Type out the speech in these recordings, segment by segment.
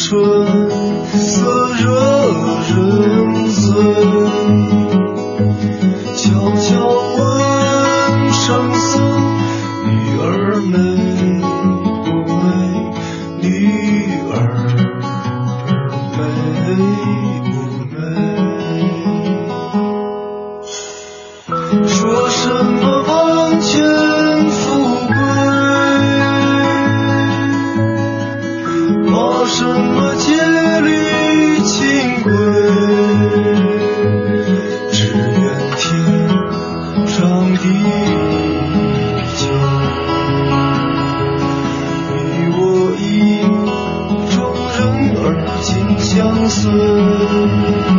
春色惹人醉相思。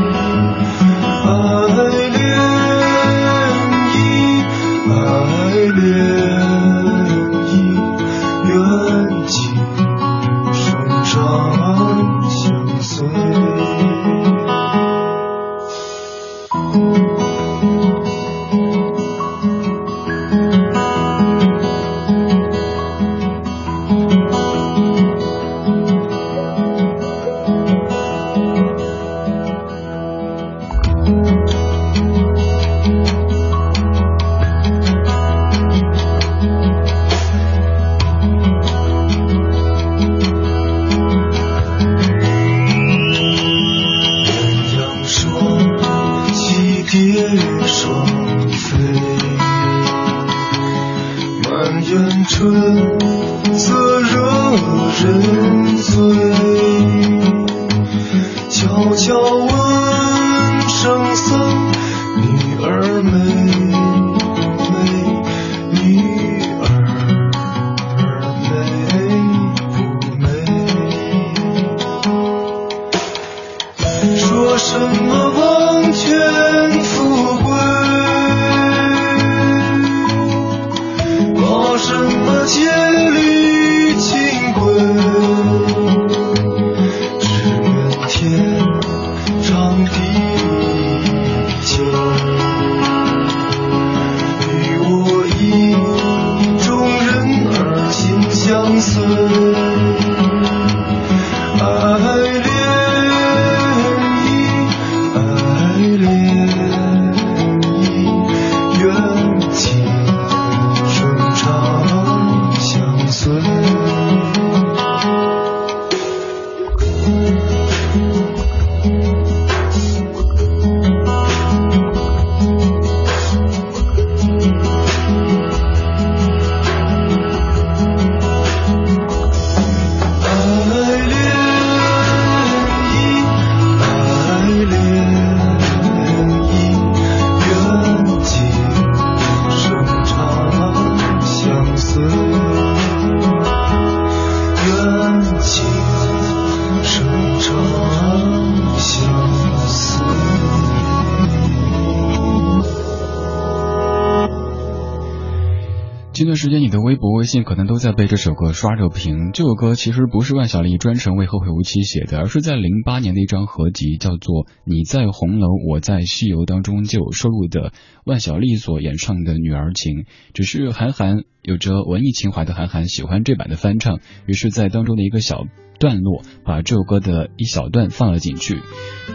在被这首歌刷着屏。这首歌其实不是万晓利专程为后会无期写的，而是在零八年的一张合集叫做《你在红楼，我在西游》当中就有收录的万晓利所演唱的《女儿情》。只是韩寒有着文艺情怀的韩寒喜欢这版的翻唱，于是，在当中的一个小段落把这首歌的一小段放了进去，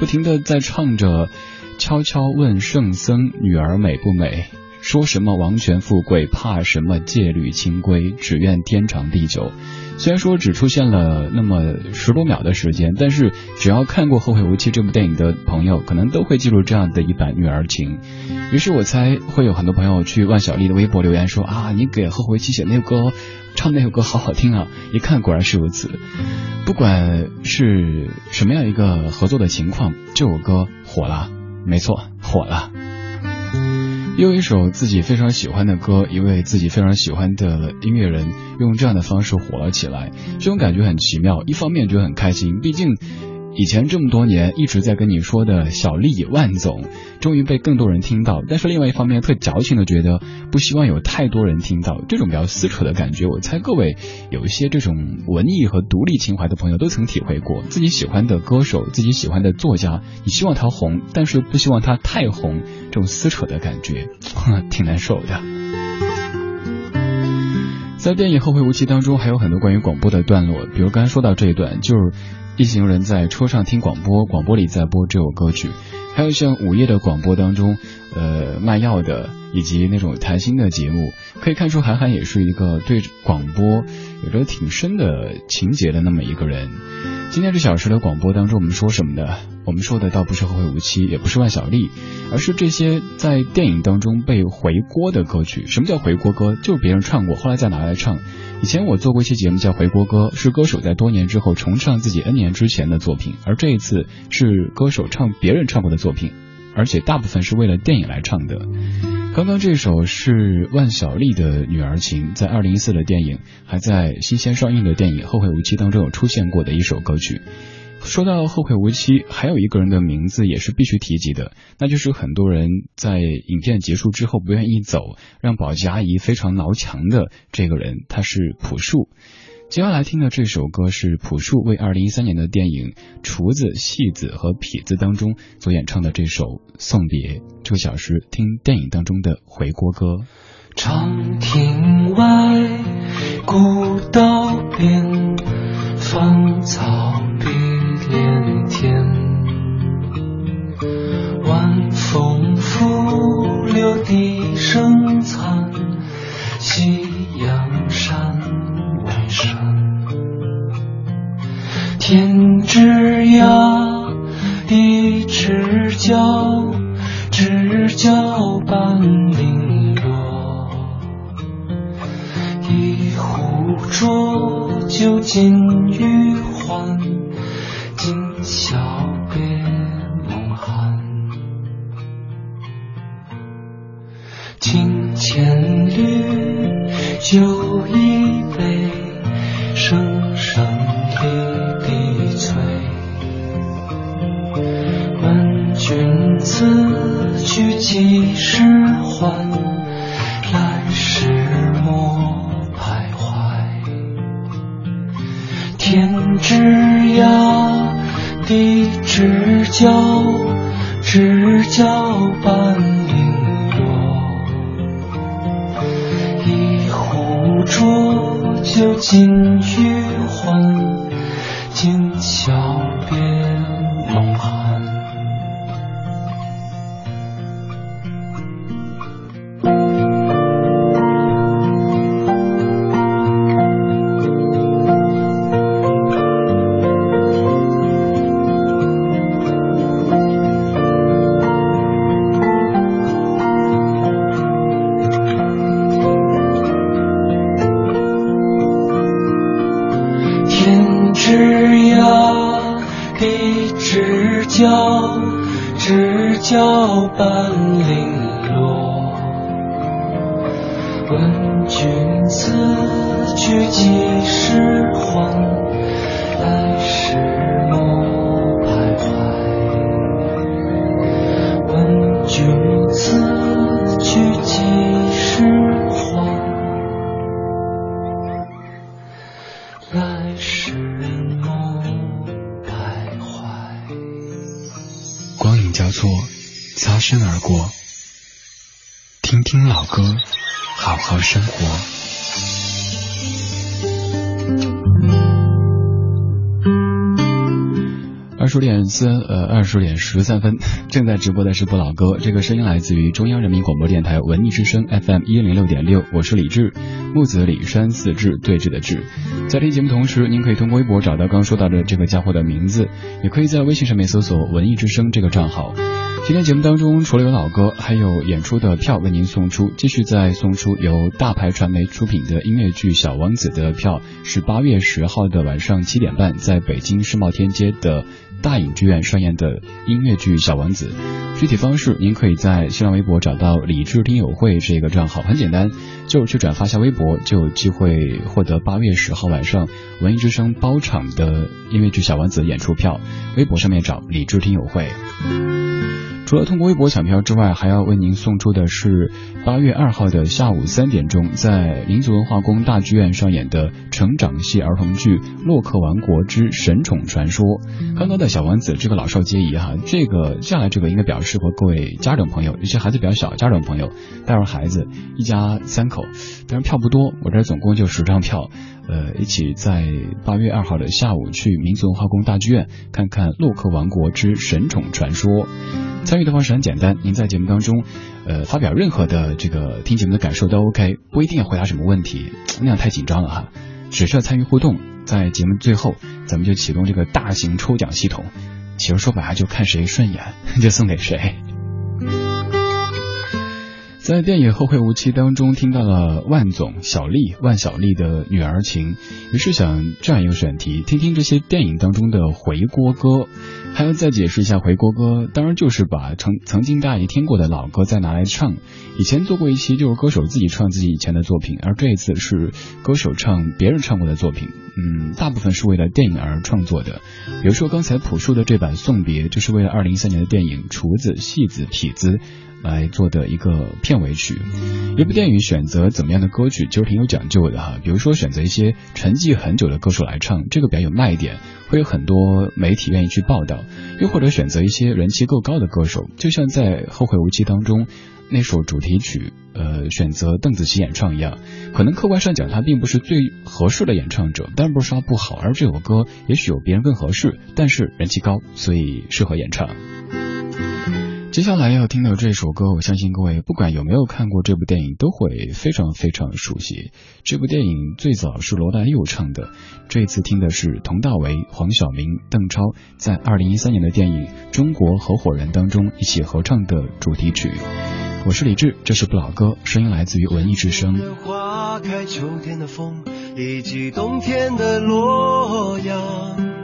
不停的在唱着“悄悄问圣僧，女儿美不美”。说什么王权富贵，怕什么戒律清规，只愿天长地久。虽然说只出现了那么十多秒的时间，但是只要看过《后会无期》这部电影的朋友，可能都会记住这样的一版女儿情。于是我猜会有很多朋友去万晓利的微博留言说啊，你给《后会无期》写那首歌，唱那首歌好好听啊！一看果然是如此。不管是什么样一个合作的情况，这首歌火了，没错，火了。用一首自己非常喜欢的歌，一位自己非常喜欢的音乐人，用这样的方式火了起来，这种感觉很奇妙。一方面觉得很开心，毕竟。以前这么多年一直在跟你说的小丽万总，终于被更多人听到。但是另外一方面，特矫情的觉得不希望有太多人听到这种比较撕扯的感觉。我猜各位有一些这种文艺和独立情怀的朋友都曾体会过，自己喜欢的歌手、自己喜欢的作家，你希望他红，但是又不希望他太红，这种撕扯的感觉，挺难受的。在电影《后会无期》当中，还有很多关于广播的段落，比如刚才说到这一段，就是。一行人在车上听广播，广播里在播这首歌曲。还有像午夜的广播当中，呃，卖药的以及那种谈心的节目，可以看出韩寒也是一个对广播有着挺深的情节的那么一个人。今天这小时的广播当中，我们说什么呢？我们说的倒不是后会无期，也不是万晓利，而是这些在电影当中被回锅的歌曲。什么叫回锅歌？就是别人唱过，后来再拿来唱。以前我做过一期节目叫《回锅歌》，是歌手在多年之后重唱自己 N 年之前的作品，而这一次是歌手唱别人唱过的作品，而且大部分是为了电影来唱的。刚刚这首是万晓利的《女儿情》，在二零一四的电影，还在新鲜上映的电影《后会无期》当中有出现过的一首歌曲。说到后会无期，还有一个人的名字也是必须提及的，那就是很多人在影片结束之后不愿意走，让保洁阿姨非常挠墙的这个人，他是朴树。接下来听的这首歌是朴树为二零一三年的电影《厨子、戏子和痞子》当中所演唱的这首《送别》。这个小时听电影当中的回锅歌。长亭外，古道边，芳草碧。连天，晚风拂柳笛声残，夕阳山外山。天之涯，地之角，知交半零落。一壶浊酒尽余欢。今宵别梦寒，清千缕酒一杯，声声离滴催。问君此去几时还？来时莫徘徊。天之涯。地之角，知交半浊酒尽余十点十三分，正在直播的是不老歌，这个声音来自于中央人民广播电台文艺之声 FM 一零六点六，我是李志，木子李山四志对峙的志。在听节目同时，您可以通过微博找到刚说到的这个家伙的名字，也可以在微信上面搜索文艺之声这个账号。今天节目当中，除了有老歌，还有演出的票为您送出，继续再送出由大牌传媒出品的音乐剧《小王子》的票，是八月十号的晚上七点半，在北京世贸天阶的大影剧院上演的音乐剧《小王子》。具体方式，您可以在新浪微博找到“理智听友会”这个账号，很简单，就去转发下微博，就有机会获得八月十号晚上文艺之声包场的音乐剧《小王子》演出票。微博上面找“理智听友会”。除了通过微博抢票之外，还要为您送出的是八月二号的下午三点钟，在民族文化宫大剧院上演的成长系儿童剧《洛克王国之神宠传说》。刚刚的小王子这个老少皆宜哈，这个接下来这个应该比较适合各位家长朋友，有些孩子比较小，家长朋友带着孩子一家三口，但是票不多，我这总共就十张票。呃，一起在八月二号的下午去民族文化宫大剧院看看《洛克王国之神宠传说》。参与的方式很简单，您在节目当中，呃，发表任何的这个听节目的感受都 OK，不一定要回答什么问题，那样太紧张了哈。只需要参与互动，在节目最后，咱们就启动这个大型抽奖系统。其实说白了，就看谁顺眼，就送给谁。在电影《后会无期》当中听到了万总小丽万小丽的女儿情，于是想这样一个选题，听听这些电影当中的回锅歌。还要再解释一下回锅歌，当然就是把曾曾经大家听过的老歌再拿来唱。以前做过一期就是歌手自己唱自己以前的作品，而这一次是歌手唱别人唱过的作品。嗯，大部分是为了电影而创作的。比如说刚才朴树的这版《送别》，就是为了二零一三年的电影《厨子戏子痞子》。来做的一个片尾曲，一部电影选择怎么样的歌曲其实挺有讲究的哈。比如说选择一些沉寂很久的歌手来唱，这个比较有卖点，会有很多媒体愿意去报道；又或者选择一些人气够高的歌手，就像在《后会无期》当中那首主题曲，呃，选择邓紫棋演唱一样。可能客观上讲，他并不是最合适的演唱者，但不是说他不好，而这首歌也许有别人更合适，但是人气高，所以适合演唱。接下来要听到这首歌，我相信各位不管有没有看过这部电影，都会非常非常熟悉。这部电影最早是罗大佑唱的，这次听的是佟大为、黄晓明、邓超在二零一三年的电影《中国合伙人》当中一起合唱的主题曲。我是李志，这是不老歌，声音来自于文艺之声。花开秋天的风，以及冬天的洛阳。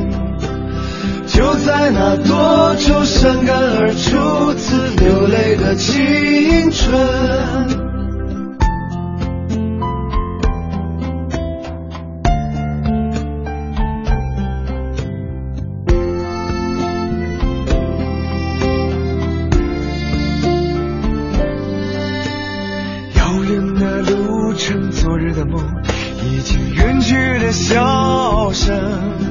就在那多愁善感而初次流泪的青春遥远的路程昨日的梦已经远去的笑声。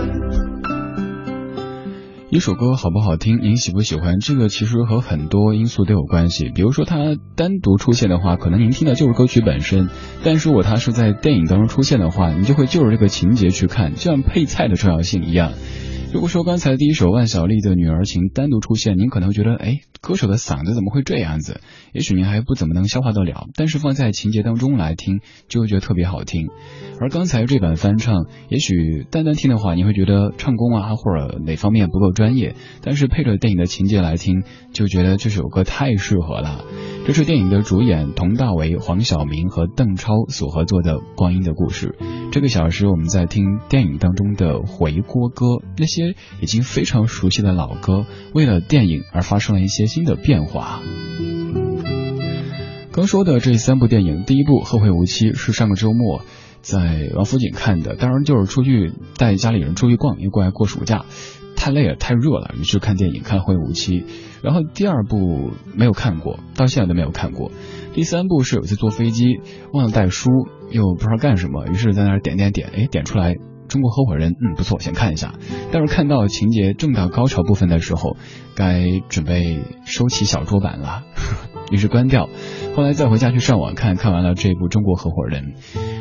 一首歌好不好听，您喜不喜欢？这个其实和很多因素都有关系。比如说，它单独出现的话，可能您听的就是歌曲本身；但是如果它是在电影当中出现的话，你就会就着这个情节去看，就像配菜的重要性一样。如果说刚才第一首万晓利的《女儿情》单独出现，您可能会觉得，哎，歌手的嗓子怎么会这样子？也许您还不怎么能消化得了。但是放在情节当中来听，就会觉得特别好听。而刚才这版翻唱，也许单单听的话，你会觉得唱功啊或者哪方面不够专业。但是配着电影的情节来听，就觉得这首歌太适合了。这是电影的主演佟大为、黄晓明和邓超所合作的《光阴的故事》。这个小时我们在听电影当中的回锅歌，那些已经非常熟悉的老歌，为了电影而发生了一些新的变化。刚说的这三部电影，第一部《后会无期》是上个周末在王府井看的，当然就是出去带家里人出去逛，因为过来过暑假。太累了，太热了，于是看电影看《会无期》，然后第二部没有看过，到现在都没有看过。第三部是有次坐飞机忘了带书，又不知道干什么，于是在那儿点点点，哎，点出来《中国合伙人》，嗯，不错，先看一下。但是看到情节正到高潮部分的时候，该准备收起小桌板了，于是关掉。后来再回家去上网看看完了这部《中国合伙人》。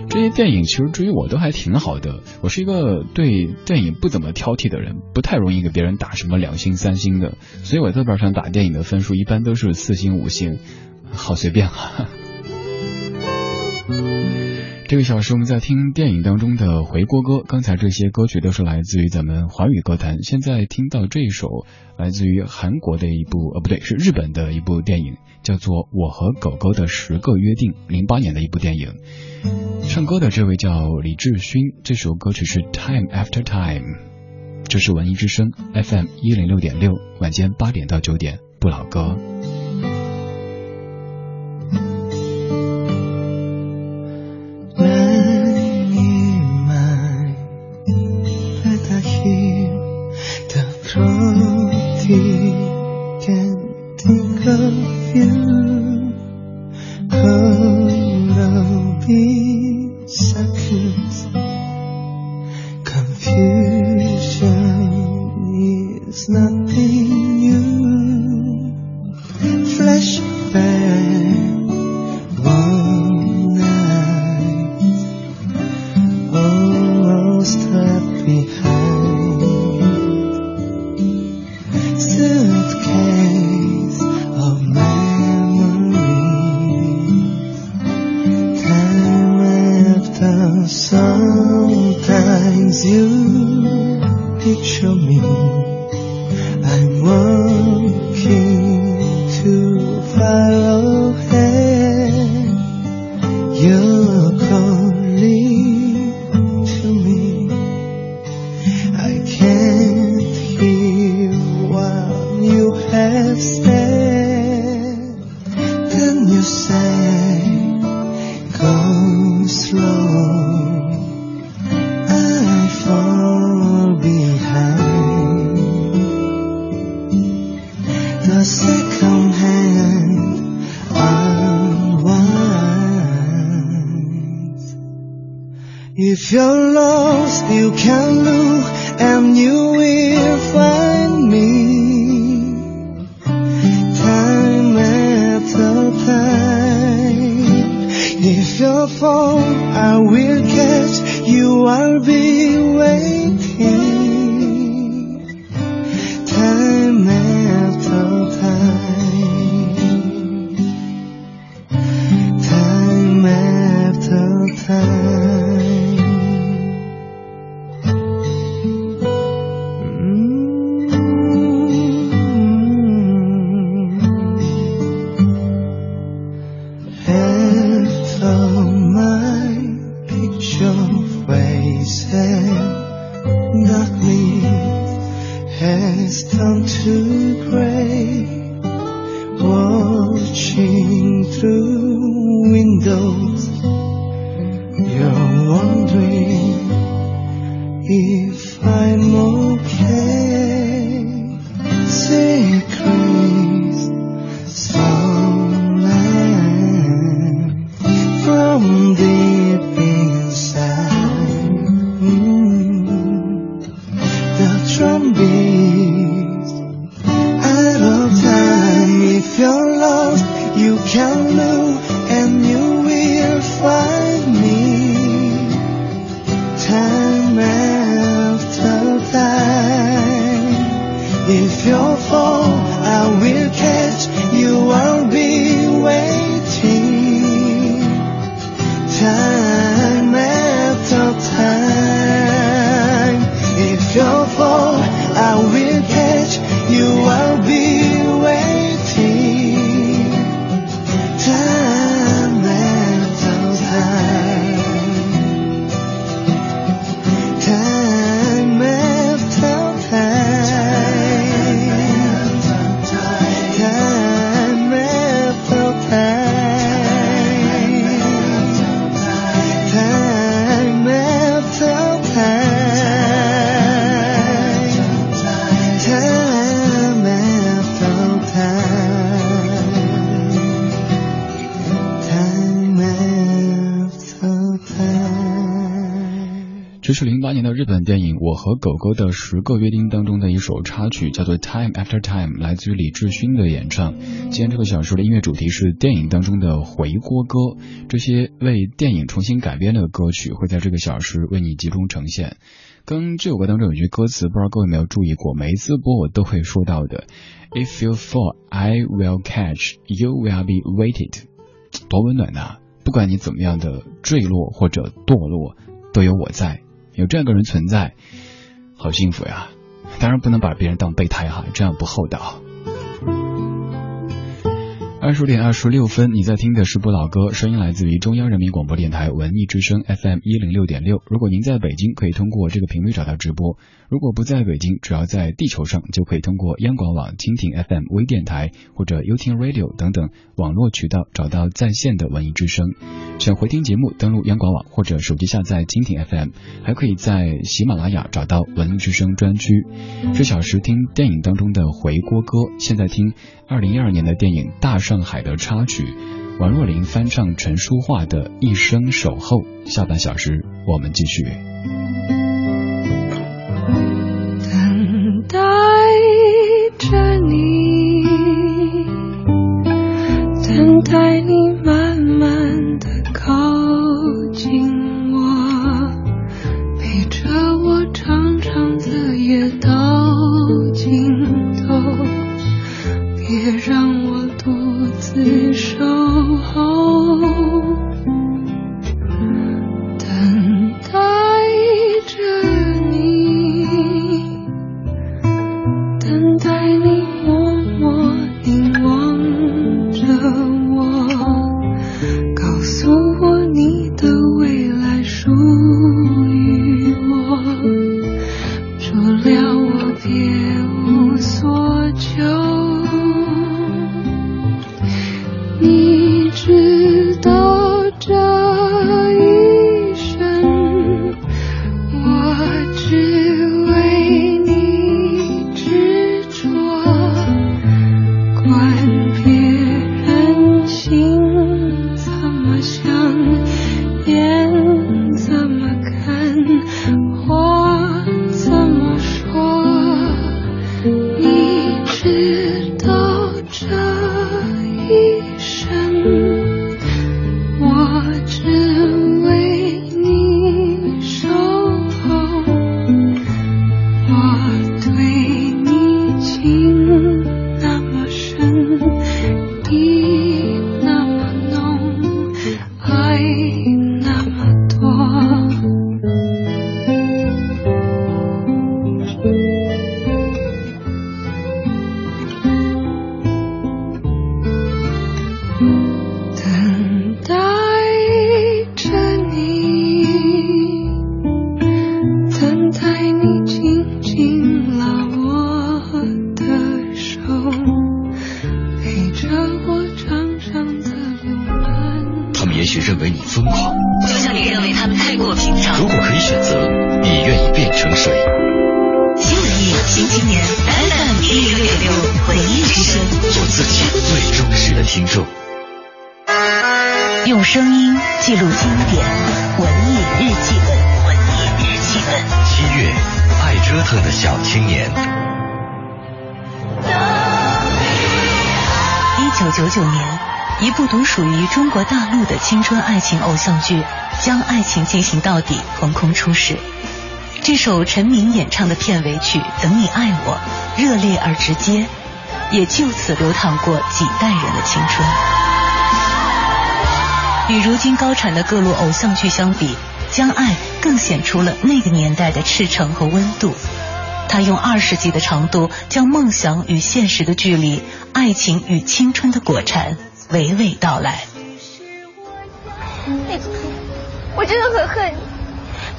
这些电影其实至于我都还挺好的，我是一个对电影不怎么挑剔的人，不太容易给别人打什么两星三星的，所以我豆瓣上打电影的分数一般都是四星五星，好随便啊。这个小时我们在听电影当中的回锅歌，刚才这些歌曲都是来自于咱们华语歌坛，现在听到这一首来自于韩国的一部，呃不对，是日本的一部电影，叫做《我和狗狗的十个约定》，零八年的一部电影。唱歌的这位叫李志勋，这首歌曲是《Time After Time》，这是文艺之声 FM 一零六点六，晚间八点到九点，不老歌。think of you be 日本电影《我和狗狗的十个约定》当中的一首插曲，叫做《Time After Time》，来自于李志勋的演唱。今天这个小说的音乐主题是电影当中的回锅歌，这些为电影重新改编的歌曲会在这个小时为你集中呈现。跟这首歌当中有句歌词，不知道各位有没有注意过？每一次播我都会说到的：“If you fall, I will catch. You will be waited。”多温暖呐、不管你怎么样的坠落或者堕落，都有我在。有这样个人存在，好幸福呀！当然不能把别人当备胎哈，这样不厚道。二十点二十六分，你在听的是不老歌，声音来自于中央人民广播电台文艺之声 FM 一零六点六。如果您在北京，可以通过这个频率找到直播；如果不在北京，只要在地球上，就可以通过央广网、蜻蜓 FM 微电台或者 u 听 Radio 等等网络渠道找到在线的文艺之声。想回听节目，登录央广网或者手机下载蜻蜓 FM，还可以在喜马拉雅找到文艺之声专区。这小时听电影当中的回锅歌，现在听二零一二年的电影《大上海》的插曲，王若琳翻唱陈淑桦的《一生守候》。下半小时我们继续。你，等待你进行到底》横空出世。这首陈明演唱的片尾曲《等你爱我》，热烈而直接，也就此流淌过几代人的青春。与如今高产的各路偶像剧相比，《将爱》更显出了那个年代的赤诚和温度。他用二十集的长度，将梦想与现实的距离、爱情与青春的果禅娓娓道来。我真的很恨你，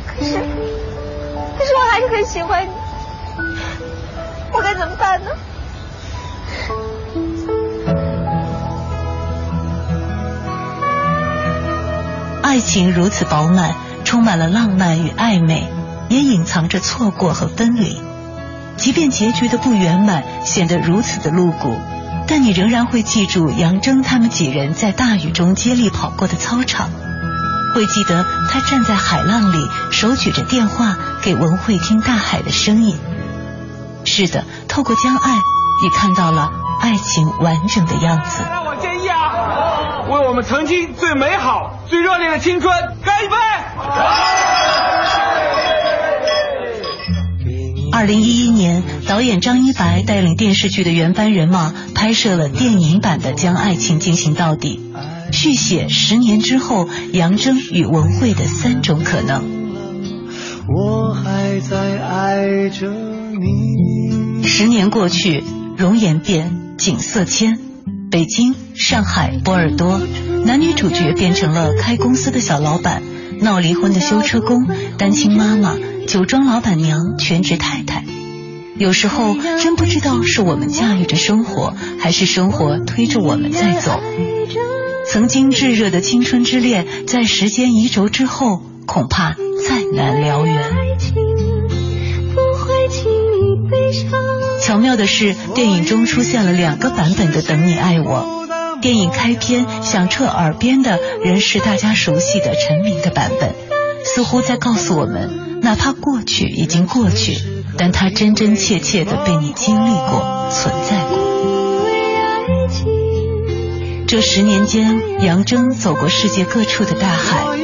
可是，可是我还是很喜欢你，我该怎么办呢？爱情如此饱满，充满了浪漫与暧昧，也隐藏着错过和分离。即便结局的不圆满显得如此的露骨，但你仍然会记住杨铮他们几人在大雨中接力跑过的操场，会记得他站在海浪里手举着电话给文慧听大海的声音。是的，透过将爱，你看到了爱情完整的样子。让我建议啊，为我们曾经最美好、最热烈的青春干一杯！二零一一年，导演张一白带领电视剧的原班人马拍摄了电影版的《将爱情进行到底》，续写十年之后杨铮与文慧的三种可能。我还在爱着你。十年过去，容颜变，景色迁，北京、上海、波尔多，男女主角变成了开公司的小老板、闹离婚的修车工、单亲妈妈。酒庄老板娘、全职太太，有时候真不知道是我们驾驭着生活，还是生活推着我们在走。曾经炙热的青春之恋，在时间移轴之后，恐怕再难燎原。巧妙的是，电影中出现了两个版本的《等你爱我》。电影开篇响彻耳边的仍是大家熟悉的陈明的版本，似乎在告诉我们。哪怕过去已经过去，但它真真切切的被你经历过、存在过。这十年间，杨铮走过世界各处的大海，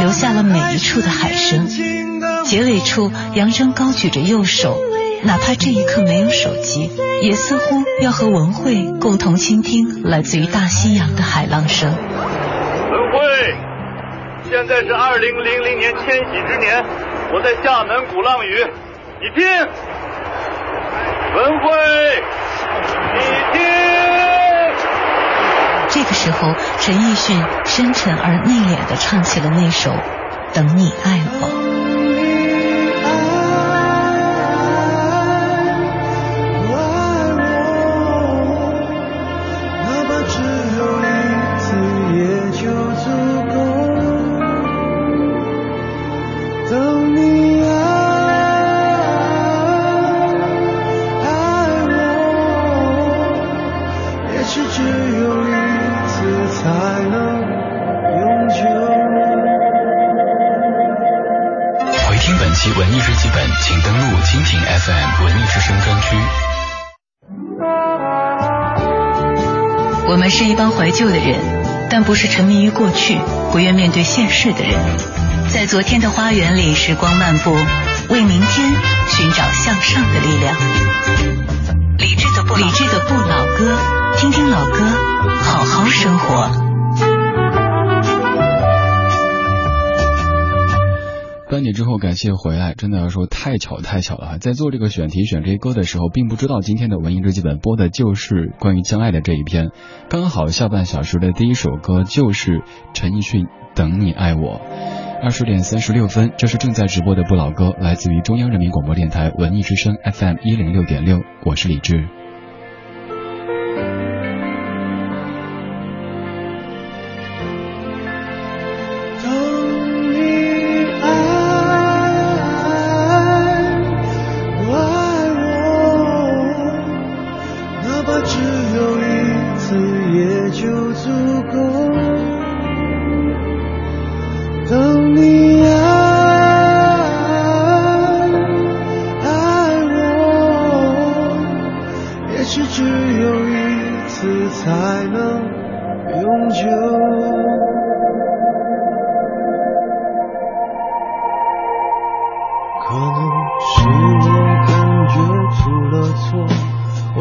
留下了每一处的海声。结尾处，杨铮高举着右手，哪怕这一刻没有手机，也似乎要和文慧共同倾听来自于大西洋的海浪声。文慧，现在是二零零零年千禧之年。我在厦门鼓浪屿，你听，文慧，你听。这个时候，陈奕迅深沉而内敛的唱起了那首《等你爱我》。FM 文艺之声专区。我们是一帮怀旧的人，但不是沉迷于过去、不愿面对现实的人。在昨天的花园里，时光漫步，为明天寻找向上的力量。理智的不理智的不老歌，听听老歌，好好生活。半点之后，感谢回来。真的要说太巧太巧了，在做这个选题选这些歌的时候，并不知道今天的文艺日记本播的就是关于将爱的这一篇。刚好下半小时的第一首歌就是陈奕迅《等你爱我》。二十点三十六分，这是正在直播的不老歌，来自于中央人民广播电台文艺之声 FM 一零六点六，我是李志。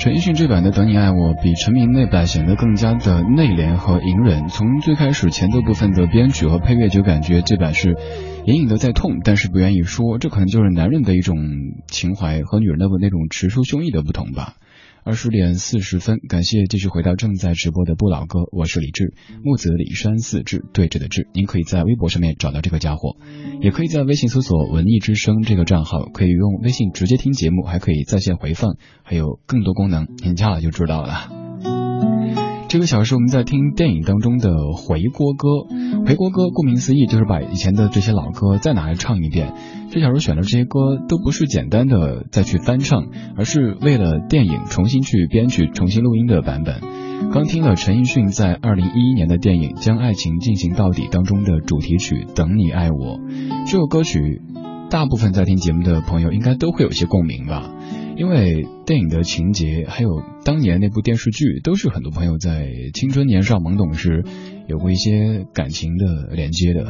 陈奕迅这版的《等你爱我》比陈明那版显得更加的内敛和隐忍。从最开始前奏部分的编曲和配乐就感觉这版是隐隐的在痛，但是不愿意说，这可能就是男人的一种情怀和女人的那种直抒胸臆的不同吧。二十点四十分，感谢继续回到正在直播的不老哥，我是李志，木子李山四志对峙的志，您可以在微博上面找到这个家伙，也可以在微信搜索文艺之声这个账号，可以用微信直接听节目，还可以在线回放，还有更多功能，您加了就知道了。这个小时我们在听电影当中的回锅歌，回锅歌顾名思义就是把以前的这些老歌再拿来唱一遍。这小时选的这些歌都不是简单的再去翻唱，而是为了电影重新去编曲、重新录音的版本。刚听了陈奕迅在二零一一年的电影《将爱情进行到底》当中的主题曲《等你爱我》，这首歌曲大部分在听节目的朋友应该都会有些共鸣吧。因为电影的情节，还有当年那部电视剧，都是很多朋友在青春年少懵懂时有过一些感情的连接的。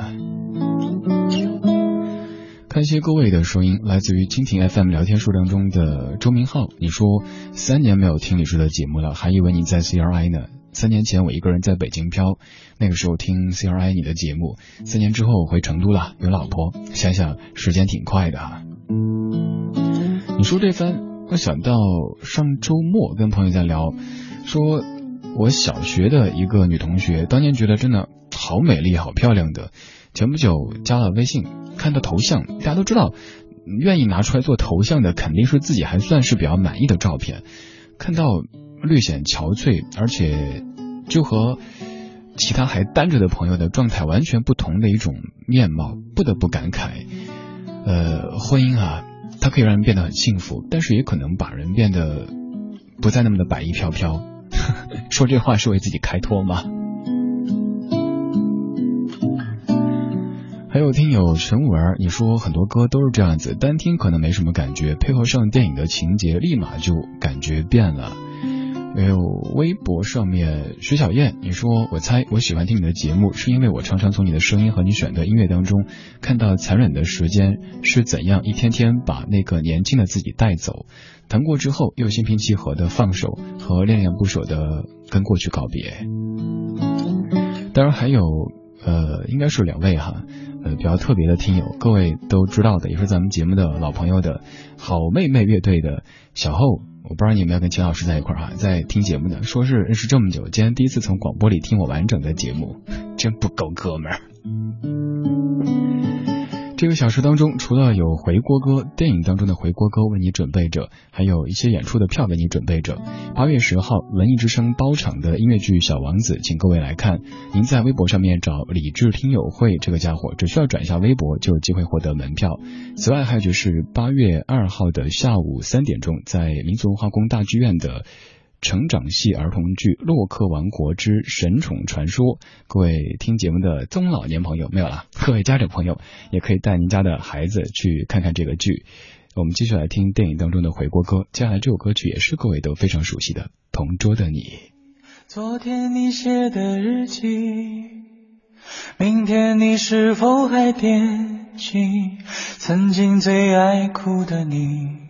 看一些各位的声音，来自于蜻蜓 FM 聊天数当中的周明浩，你说三年没有听李叔的节目了，还以为你在 CRI 呢。三年前我一个人在北京漂，那个时候听 CRI 你的节目，三年之后我回成都了，有老婆，想想时间挺快的。你说这番。我想到上周末跟朋友在聊，说我小学的一个女同学，当年觉得真的好美丽、好漂亮的，前不久加了微信，看到头像，大家都知道，愿意拿出来做头像的，肯定是自己还算是比较满意的照片，看到略显憔悴，而且就和其他还单着的朋友的状态完全不同的一种面貌，不得不感慨，呃，婚姻啊。它可以让人变得很幸福，但是也可能把人变得不再那么的白衣飘飘。说这话是为自己开脱吗？还有听友陈文，你说很多歌都是这样子，单听可能没什么感觉，配合上电影的情节，立马就感觉变了。还有微博上面徐小燕，你说我猜我喜欢听你的节目，是因为我常常从你的声音和你选的音乐当中，看到残忍的时间是怎样一天天把那个年轻的自己带走，谈过之后又心平气和的放手和恋恋不舍的跟过去告别。当然还有呃，应该是两位哈。呃，比较特别的听友，各位都知道的，也是咱们节目的老朋友的好妹妹乐队的小后，我不知道你有没有跟秦老师在一块儿哈，在听节目呢，说是认识这么久，今天第一次从广播里听我完整的节目，真不够哥们儿。这个小时当中，除了有回锅歌，电影当中的回锅歌为你准备着，还有一些演出的票为你准备着。八月十号，文艺之声包场的音乐剧《小王子》，请各位来看。您在微博上面找理智听友会这个家伙，只需要转一下微博就有机会获得门票。此外，还有就是八月二号的下午三点钟，在民族文化宫大剧院的。成长系儿童剧《洛克王国之神宠传说》，各位听节目的中老年朋友没有了，各位家长朋友也可以带您家的孩子去看看这个剧。我们继续来听电影当中的回锅歌，接下来这首歌曲也是各位都非常熟悉的《同桌的你》。昨天你写的日记，明天你是否还惦记曾经最爱哭的你？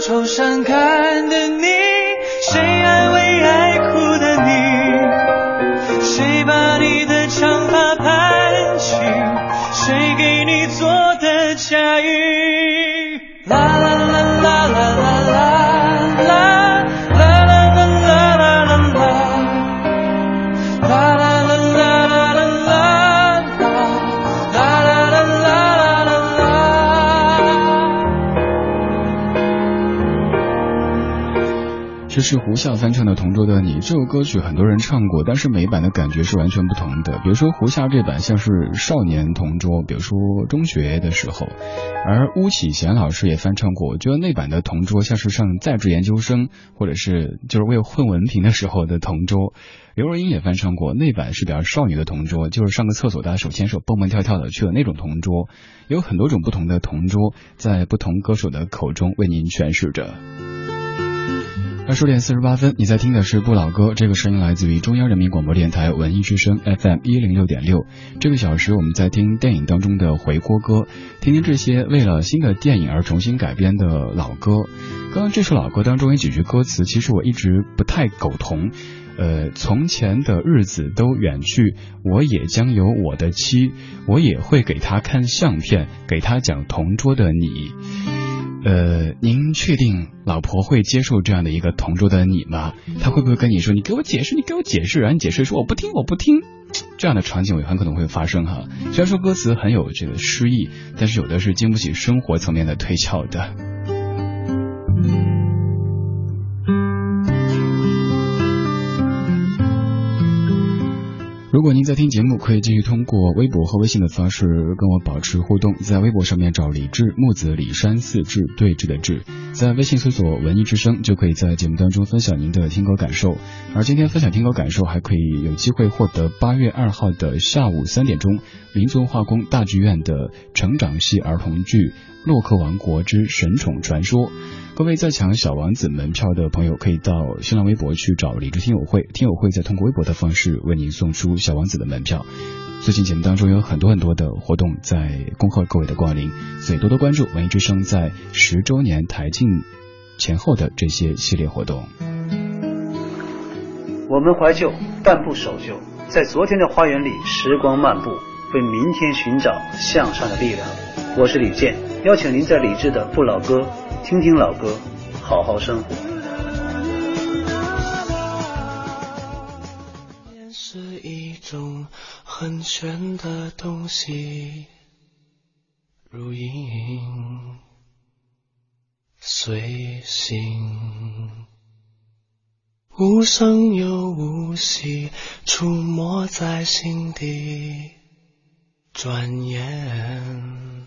愁善感的你，是胡夏翻唱的《同桌的你》这首歌曲，很多人唱过，但是每一版的感觉是完全不同的。比如说胡夏这版像是少年同桌，比如说中学的时候，而巫启贤老师也翻唱过，我觉得那版的同桌像是上在职研究生，或者是就是为混文凭的时候的同桌。刘若英也翻唱过，那版是比较少女的同桌，就是上个厕所大家手牵手蹦蹦跳跳的去了那种同桌。有很多种不同的同桌，在不同歌手的口中为您诠释着。二十点四十八分，你在听的是不老歌，这个声音来自于中央人民广播电台文艺之声 FM 一零六点六。这个小时我们在听电影当中的回锅歌，听听这些为了新的电影而重新改编的老歌。刚刚这首老歌当中有几句歌词，其实我一直不太苟同。呃，从前的日子都远去，我也将有我的妻，我也会给她看相片，给她讲同桌的你。呃，您确定老婆会接受这样的一个同桌的你吗？他会不会跟你说：“你给我解释，你给我解释？”然后你解释说：“我不听，我不听。”这样的场景也很可能会发生哈。虽然说歌词很有这个诗意，但是有的是经不起生活层面的推敲的。如果您在听节目，可以继续通过微博和微信的方式跟我保持互动。在微博上面找李志木子李山四志对峙的志，在微信搜索文艺之声，就可以在节目当中分享您的听歌感受。而今天分享听歌感受，还可以有机会获得八月二号的下午三点钟，民族化工大剧院的成长系儿童剧《洛克王国之神宠传说》。各位在抢小王子门票的朋友，可以到新浪微博去找李志听友会，听友会再通过微博的方式为您送出小王子的门票。最近节目当中有很多很多的活动在恭贺各位的光临，所以多多关注文艺之声在十周年台庆前后的这些系列活动。我们怀旧，但不守旧，在昨天的花园里时光漫步，为明天寻找向上的力量。我是李健，邀请您在李志的不老歌。听听老歌，好好生活。是一种很玄的东西，如影随形，无声又无息，出没在心底，转眼。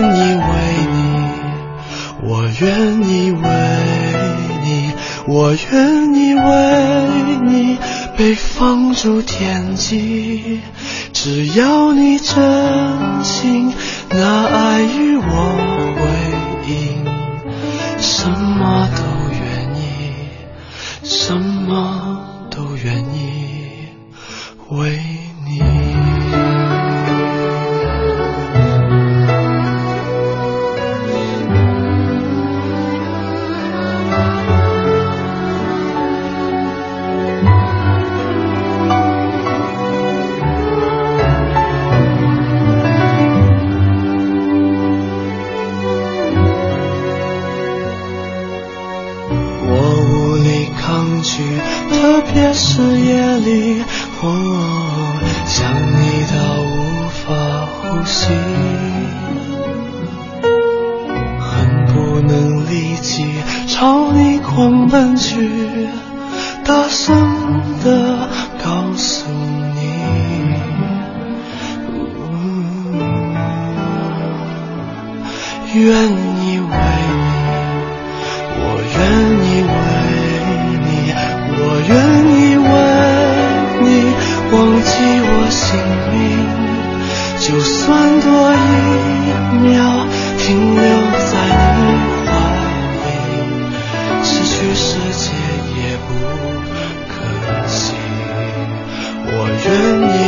愿意为你，我愿意为你被放逐天际，只要你真心拿爱与我回应，什么都愿意，什么都愿意为。愿意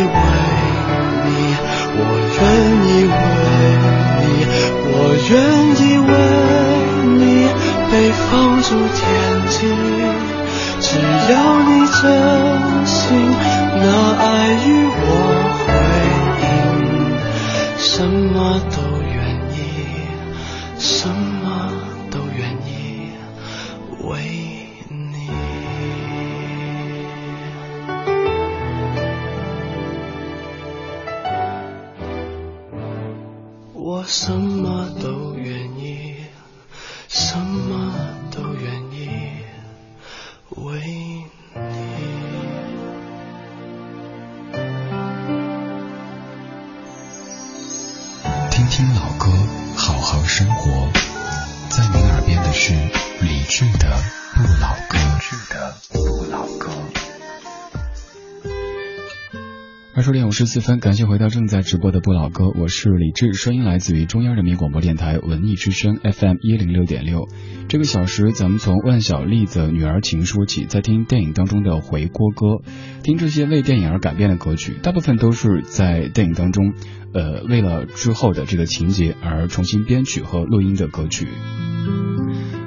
十四分，感谢回到正在直播的不老歌，我是李志，声音来自于中央人民广播电台文艺之声 FM 一零六点六。这个小时，咱们从万晓利的《女儿情》说起，在听电影当中的回锅歌，听这些为电影而改编的歌曲，大部分都是在电影当中，呃，为了之后的这个情节而重新编曲和录音的歌曲。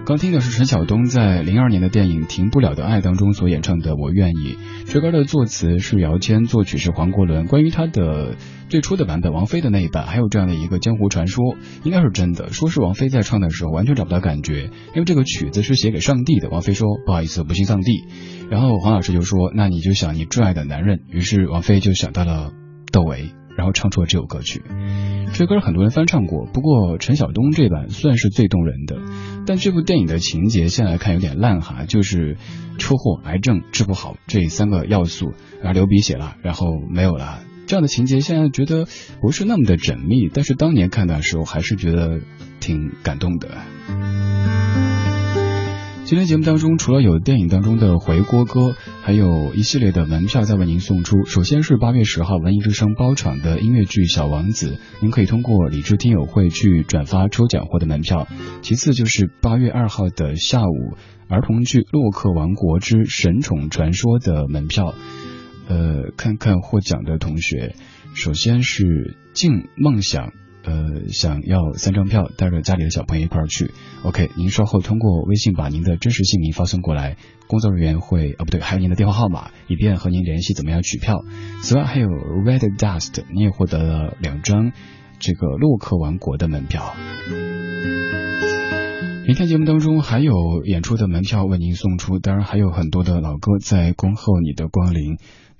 刚听的是陈晓东在零二年的电影《停不了的爱》当中所演唱的《我愿意》。这歌的作词是姚谦，作曲是黄国伦。关于他的最初的版本，王菲的那一版，还有这样的一个江湖传说，应该是真的，说是王菲在唱的时候完全找不到感觉，因为这个曲子是写给上帝的。王菲说不好意思，不信上帝。然后黄老师就说那你就想你挚爱的男人。于是王菲就想到了窦唯，然后唱出了这首歌曲。这歌很多人翻唱过，不过陈晓东这版算是最动人的。但这部电影的情节现在看有点烂哈，就是车祸、癌症治不好这三个要素，然后流鼻血了，然后没有了。这样的情节现在觉得不是那么的缜密，但是当年看的时候还是觉得挺感动的。今天节目当中，除了有电影当中的回锅歌，还有一系列的门票在为您送出。首先是八月十号文艺之声包场的音乐剧《小王子》，您可以通过理智听友会去转发抽奖获得门票。其次就是八月二号的下午儿童剧《洛克王国之神宠传说》的门票。呃，看看获奖的同学，首先是静梦想。呃，想要三张票，带着家里的小朋友一块儿去。OK，您稍后通过微信把您的真实姓名发送过来，工作人员会啊不对，还有您的电话号码，以便和您联系怎么样取票。此外还有 Red Dust，你也获得了两张这个洛克王国的门票。明天节目当中还有演出的门票为您送出，当然还有很多的老歌在恭候你的光临。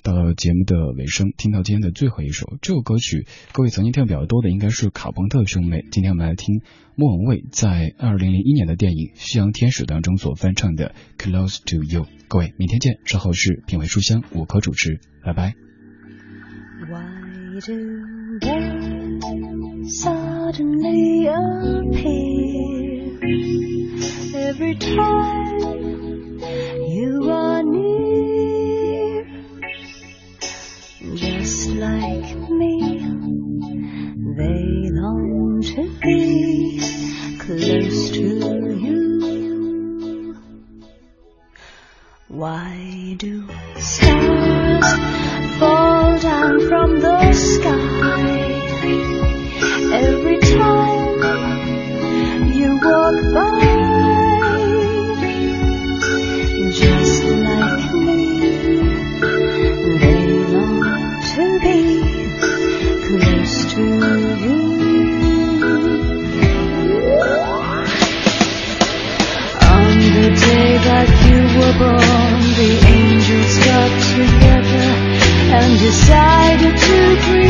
到了节目的尾声，听到今天的最后一首这首歌曲，各位曾经听的比较多的应该是卡朋特兄妹。今天我们来听莫文蔚在二零零一年的电影《夕阳天使》当中所翻唱的《Close to You》。各位，明天见。稍后是品味书香，我可主持，拜拜。me. They long to be close to you. Why do stars fall down from the sky every time you walk by? decided to breathe.